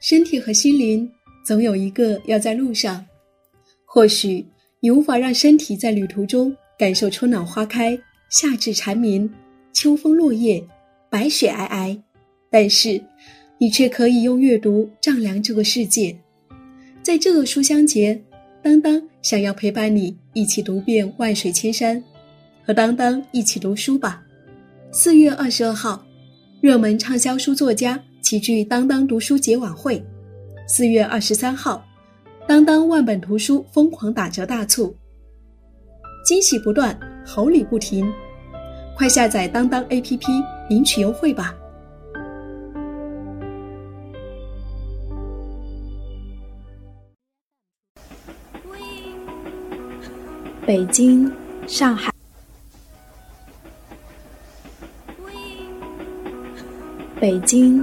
身体和心灵总有一个要在路上。或许你无法让身体在旅途中感受春暖花开、夏至蝉鸣、秋风落叶、白雪皑皑，但是你却可以用阅读丈量这个世界。在这个书香节，当当想要陪伴你一起读遍万水千山，和当当一起读书吧。四月二十二号，热门畅销书作家齐聚当当读书节晚会。四月二十三号，当当万本图书疯狂打折大促，惊喜不断，好礼不停，快下载当当 APP 领取优惠吧。北京、上海、北京、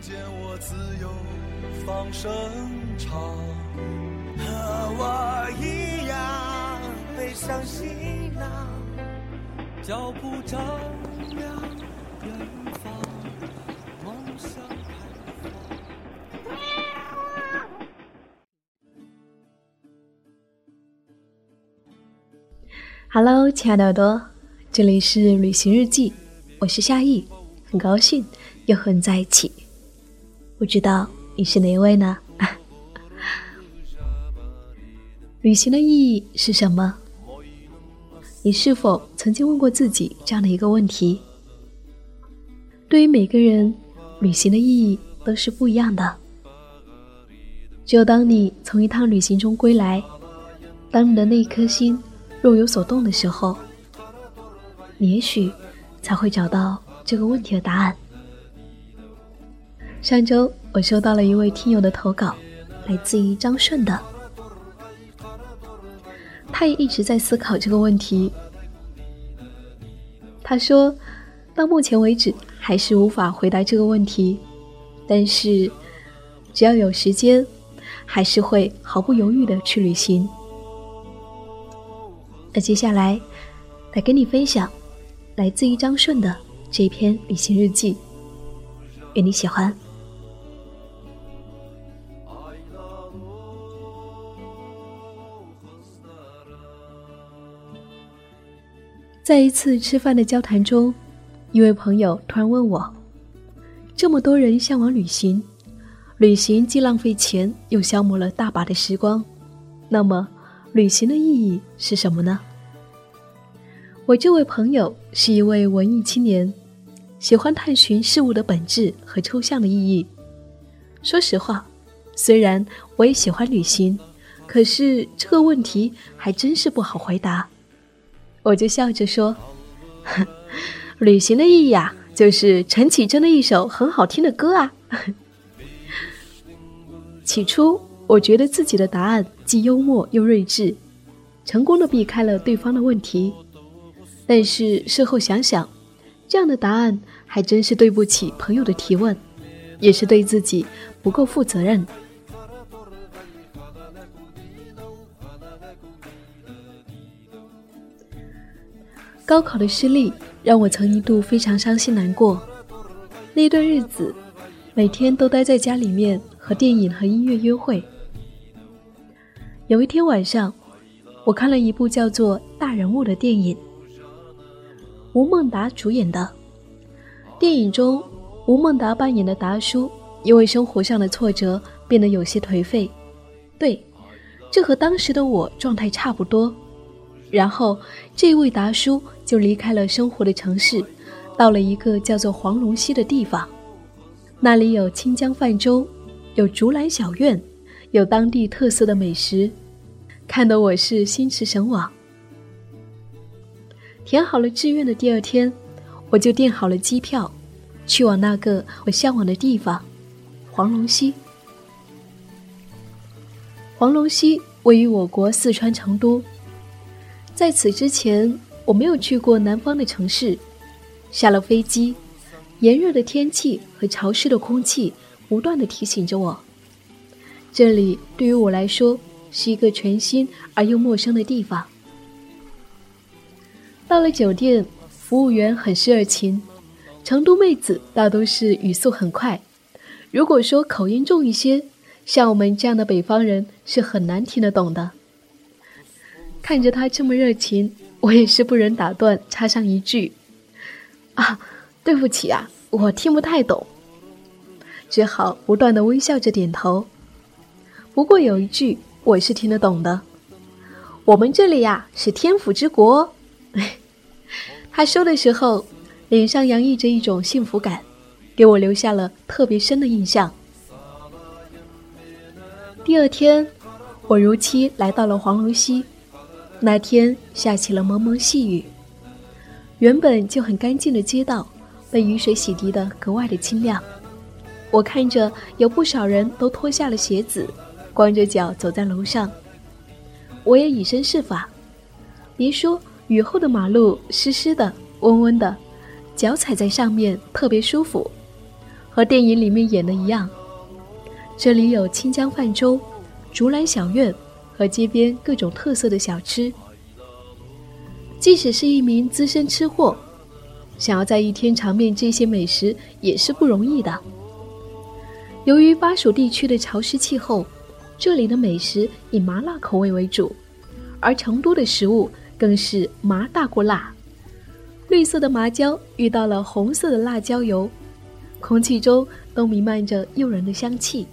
见我自由放声唱，和我一样背上行囊，脚步丈量远方，梦想。Hello，亲爱的耳朵，这里是旅行日记，我是夏意，很高兴又和你在一起。不知道你是哪一位呢？旅行的意义是什么？你是否曾经问过自己这样的一个问题？对于每个人，旅行的意义都是不一样的。只有当你从一趟旅行中归来，当你的那一颗心。若有所动的时候，你也许才会找到这个问题的答案。上周我收到了一位听友的投稿，来自于张顺的，他也一直在思考这个问题。他说，到目前为止还是无法回答这个问题，但是只要有时间，还是会毫不犹豫的去旅行。那接下来，来跟你分享来自于张顺的这篇旅行日记，愿你喜欢。在一次吃饭的交谈中，一位朋友突然问我：“这么多人向往旅行，旅行既浪费钱，又消磨了大把的时光，那么？”旅行的意义是什么呢？我这位朋友是一位文艺青年，喜欢探寻事物的本质和抽象的意义。说实话，虽然我也喜欢旅行，可是这个问题还真是不好回答。我就笑着说：“旅行的意义啊，就是陈绮贞的一首很好听的歌啊。”起初。我觉得自己的答案既幽默又睿智，成功的避开了对方的问题。但是事后想想，这样的答案还真是对不起朋友的提问，也是对自己不够负责任。高考的失利让我曾一度非常伤心难过，那段日子，每天都待在家里面和电影和音乐约会。有一天晚上，我看了一部叫做《大人物》的电影，吴孟达主演的。电影中，吴孟达扮演的达叔因为生活上的挫折变得有些颓废。对，这和当时的我状态差不多。然后，这位达叔就离开了生活的城市，到了一个叫做黄龙溪的地方，那里有清江泛舟，有竹篮小院，有当地特色的美食。看得我是心驰神往。填好了志愿的第二天，我就订好了机票，去往那个我向往的地方——黄龙溪。黄龙溪位于我国四川成都。在此之前，我没有去过南方的城市。下了飞机，炎热的天气和潮湿的空气不断的提醒着我，这里对于我来说是一个全新而又陌生的地方。到了酒店，服务员很是热情。成都妹子大都是语速很快，如果说口音重一些，像我们这样的北方人是很难听得懂的。看着他这么热情，我也是不忍打断，插上一句：“啊，对不起啊，我听不太懂。”只好不断的微笑着点头。不过有一句我是听得懂的：“我们这里呀是天府之国。”他说的时候。脸上洋溢着一种幸福感，给我留下了特别深的印象。第二天，我如期来到了黄龙溪。那天下起了蒙蒙细雨，原本就很干净的街道被雨水洗涤的格外的清亮。我看着有不少人都脱下了鞋子，光着脚走在楼上。我也以身试法，别说雨后的马路湿湿的、温温的。脚踩在上面特别舒服，和电影里面演的一样。这里有清江泛舟、竹篮小院和街边各种特色的小吃。即使是一名资深吃货，想要在一天尝遍这些美食也是不容易的。由于巴蜀地区的潮湿气候，这里的美食以麻辣口味为主，而成都的食物更是麻大过辣。绿色的麻椒遇到了红色的辣椒油，空气中都弥漫着诱人的香气。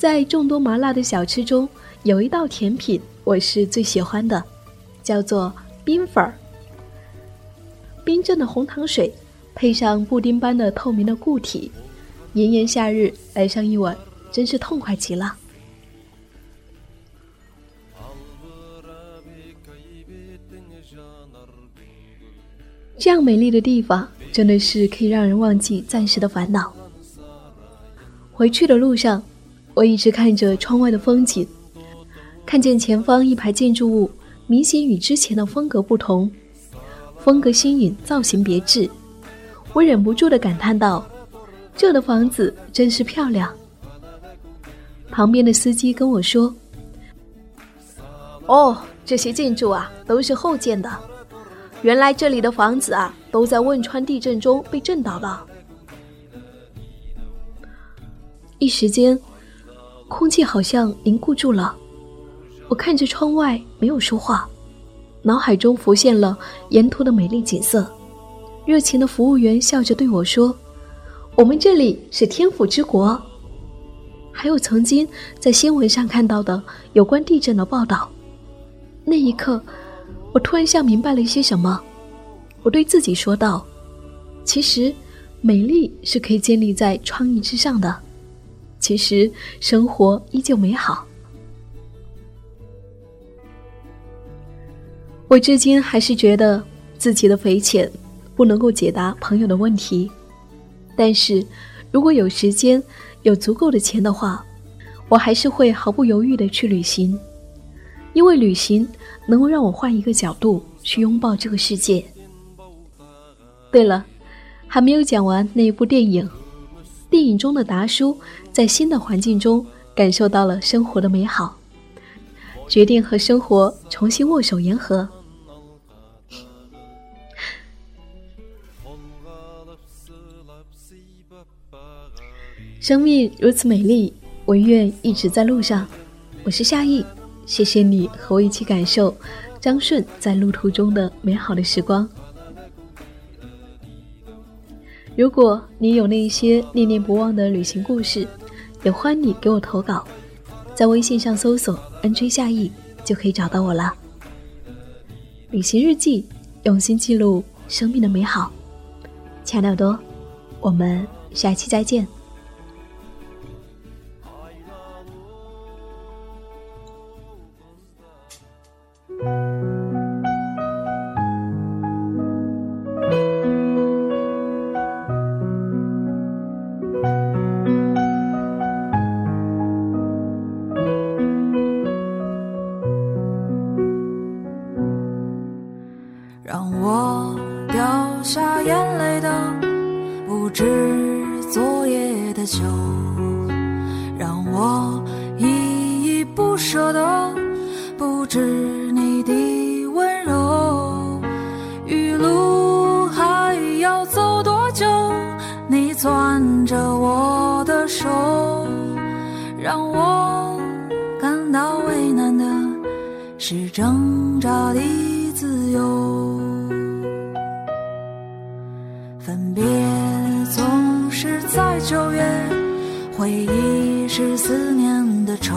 在众多麻辣的小吃中，有一道甜品我是最喜欢的，叫做冰粉儿。冰镇的红糖水配上布丁般的透明的固体，炎炎夏日来上一碗，真是痛快极了。这样美丽的地方，真的是可以让人忘记暂时的烦恼。回去的路上，我一直看着窗外的风景，看见前方一排建筑物明显与之前的风格不同，风格新颖，造型别致。我忍不住的感叹道：“这的房子真是漂亮。”旁边的司机跟我说：“哦，这些建筑啊，都是后建的。”原来这里的房子啊，都在汶川地震中被震倒了。一时间，空气好像凝固住了。我看着窗外，没有说话，脑海中浮现了沿途的美丽景色。热情的服务员笑着对我说：“我们这里是天府之国。”还有曾经在新闻上看到的有关地震的报道。那一刻。我突然像明白了一些什么，我对自己说道：“其实，美丽是可以建立在创意之上的。其实，生活依旧美好。”我至今还是觉得自己的匪浅，不能够解答朋友的问题。但是，如果有时间、有足够的钱的话，我还是会毫不犹豫的去旅行，因为旅行。能够让我换一个角度去拥抱这个世界。对了，还没有讲完那一部电影。电影中的达叔在新的环境中感受到了生活的美好，决定和生活重新握手言和。生命如此美丽，我愿一直在路上。我是夏意。谢谢你和我一起感受张顺在路途中的美好的时光。如果你有那些念念不忘的旅行故事，也欢迎你给我投稿，在微信上搜索 “nj 夏意”就可以找到我了。旅行日记，用心记录生命的美好。亲爱的耳朵，我们下期再见。舍得，不止你的温柔。余路还要走多久？你攥着我的手，让我感到为难的是挣扎的自由。分别总是在九月，回忆是思念的愁。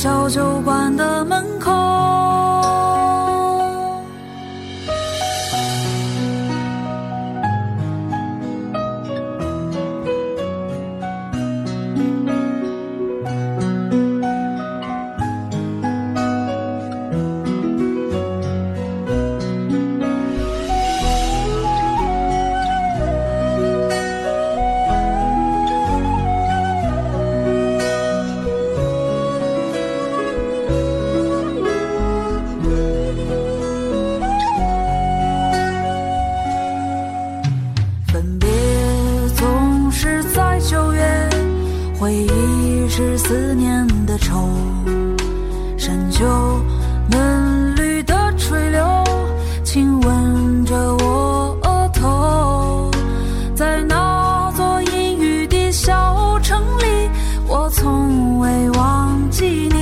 小酒忘